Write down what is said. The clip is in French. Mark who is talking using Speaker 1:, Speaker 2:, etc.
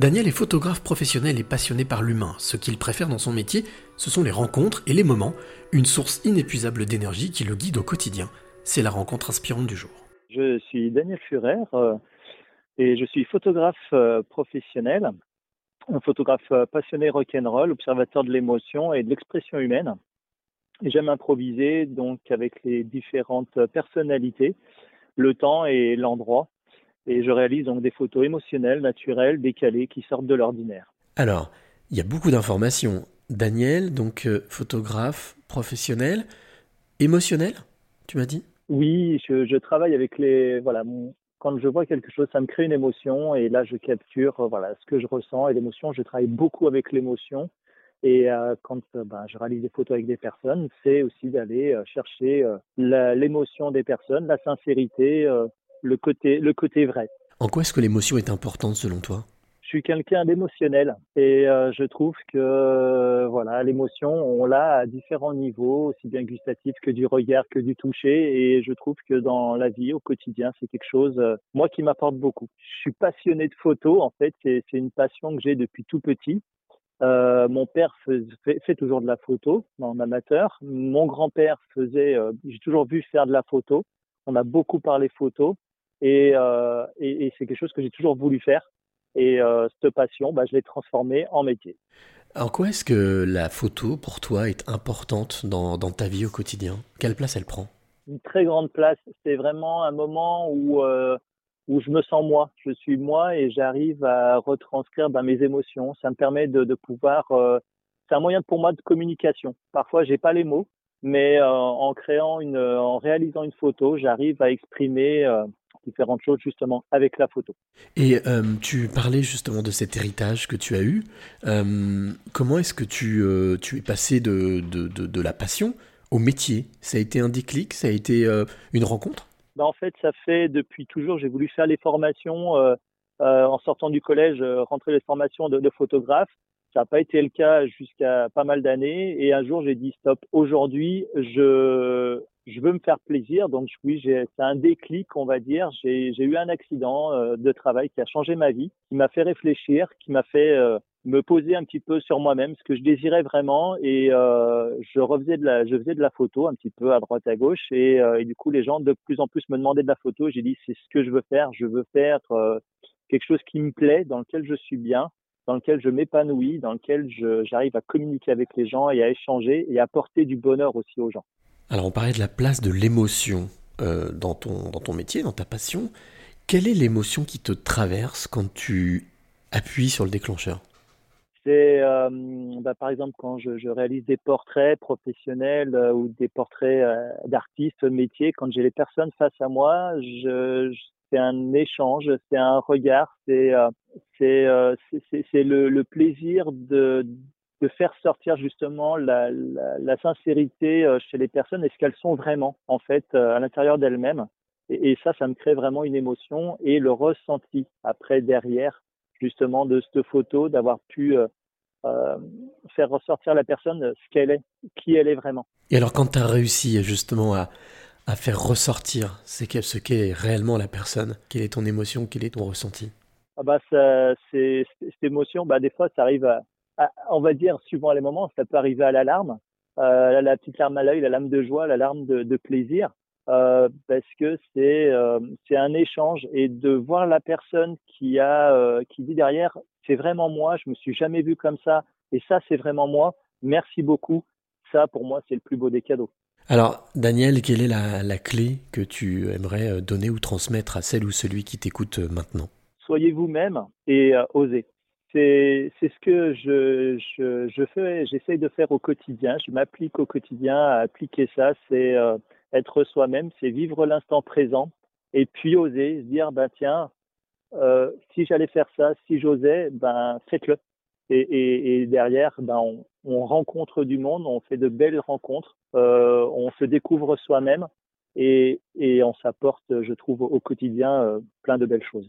Speaker 1: Daniel est photographe professionnel et passionné par l'humain. Ce qu'il préfère dans son métier, ce sont les rencontres et les moments, une source inépuisable d'énergie qui le guide au quotidien. C'est la rencontre inspirante du jour.
Speaker 2: Je suis Daniel Furer euh, et je suis photographe euh, professionnel, un photographe euh, passionné rock'n'roll, observateur de l'émotion et de l'expression humaine. J'aime improviser donc avec les différentes personnalités, le temps et l'endroit. Et je réalise donc des photos émotionnelles, naturelles, décalées, qui sortent de l'ordinaire.
Speaker 1: Alors, il y a beaucoup d'informations. Daniel, donc photographe professionnel, émotionnel, tu m'as dit?
Speaker 2: Oui, je, je, travaille avec les. Voilà, mon, quand je vois quelque chose, ça me crée une émotion et là, je capture euh, voilà, ce que je ressens et l'émotion. Je travaille beaucoup avec l'émotion. Et euh, quand euh, ben, je réalise des photos avec des personnes, c'est aussi d'aller euh, chercher l'émotion des personnes, la sincérité, le, côté, le côté vrai.
Speaker 1: En quoi est-ce que l'émotion est importante selon toi?
Speaker 2: Je suis quelqu'un d'émotionnel et euh, je trouve que voilà l'émotion on l'a à différents niveaux aussi bien gustatif que du regard que du toucher. Et je trouve que dans la vie au quotidien c'est quelque chose euh, moi qui m'apporte beaucoup. Je suis passionné de photos en fait. C'est une passion que j'ai depuis tout petit. Euh, mon père fait, fait, toujours de la photo en amateur. Mon grand-père faisait j'ai toujours vu faire de la photo. On a beaucoup parlé photo et, et, et c'est quelque chose que j'ai toujours voulu faire et euh, cette passion, bah, je l'ai transformée en métier.
Speaker 1: En quoi est-ce que la photo, pour toi, est importante dans, dans, ta vie au quotidien? Quelle place elle prend?
Speaker 2: Une très grande place. C'est vraiment un moment où, euh, où je me sens moi. Je suis moi et j'arrive à retranscrire bah, mes émotions. Ça me permet de, de pouvoir... Euh, c'est un moyen pour moi de communication. Parfois, j'ai pas les mots, mais euh, en créant une, en réalisant une photo, j'arrive à exprimer euh, différentes choses justement avec la photo.
Speaker 1: Et euh, tu parlais justement de cet héritage que tu as eu. Euh, comment est-ce que tu, euh, tu es passé de, de, de, de, la passion au métier? Ça a été un déclic? Ça a été une rencontre?
Speaker 2: Ben, En fait, ça fait depuis toujours, j'ai voulu faire les formations en sortant du collège, rentrer les formations de photographe. Ça n'a pas été le cas jusqu'à pas mal d'années. Et un jour, j'ai dit stop. Aujourd'hui, je je veux me faire plaisir. Donc oui, c'est un déclic, on va dire. J'ai eu un accident euh, de travail qui a changé ma vie, qui m'a fait réfléchir, qui m'a fait euh, me poser un petit peu sur moi-même, ce que je désirais vraiment. Et euh, je faisais de la photo un petit peu à droite à gauche. Et, et du coup, les gens de plus en plus me demandaient de la photo. J'ai dit c'est ce que je veux faire. Je veux faire quelque chose qui me plaît, dans lequel je suis bien dans lequel je m'épanouis, dans lequel j'arrive à communiquer avec les gens et à échanger et à apporter du bonheur aussi aux gens.
Speaker 1: Alors on parlait de la place de l'émotion euh, dans, ton, dans ton métier, dans ta passion. Quelle est l'émotion qui te traverse quand tu appuies sur le déclencheur?
Speaker 2: C'est euh, bah, par exemple quand je, réalise des portraits professionnels euh, ou des portraits euh, d'artistes métiers, quand j'ai les personnes face à moi, c'est un échange, c'est un regard, c'est c'est c'est le, le, plaisir de de faire sortir justement la, la, la, sincérité euh, chez les personnes et ce qu'elles sont vraiment en fait euh, à l'intérieur d'elles-mêmes. Et, et, ça, ça me crée vraiment une émotion et le ressenti après derrière justement de cette photo, d'avoir pu euh, euh, faire ressortir la personne ce qu'elle est, qui elle est vraiment.
Speaker 1: Et alors quand tu as réussi justement à, à faire ressortir ce qu'est réellement la personne, quelle est ton émotion, quel est ton ressenti?
Speaker 2: Ah bah ça, c'est cette émotion, bah des fois ça arrive à, on va dire, suivant les moments, ça peut arriver à l'alarme, euh, la petite larme à l'œil, la larme de joie, la larme de, de plaisir, euh, parce que c'est euh, c'est un échange et de voir la personne qui a euh, qui dit derrière, c'est vraiment moi, je me suis jamais vu comme ça, et ça c'est vraiment moi. Merci beaucoup. Ça pour moi c'est le plus beau des cadeaux.
Speaker 1: Alors, Daniel, quelle est la, la, clé que tu aimerais donner ou transmettre à celle ou celui qui t'écoute maintenant?
Speaker 2: Soyez vous-même et osez c'est ce que je, je, je fais, j'essaye de faire au quotidien. Je m'applique au quotidien à appliquer ça. C'est euh, être soi-même, c'est vivre l'instant présent et puis oser se dire ben tiens, euh, si j'allais faire ça, si j'osais, ben faites-le. Et, et, derrière, ben on, on, rencontre du monde, on fait de belles rencontres, euh, on se découvre soi-même et, et on s'apporte, je trouve, au quotidien plein de belles choses.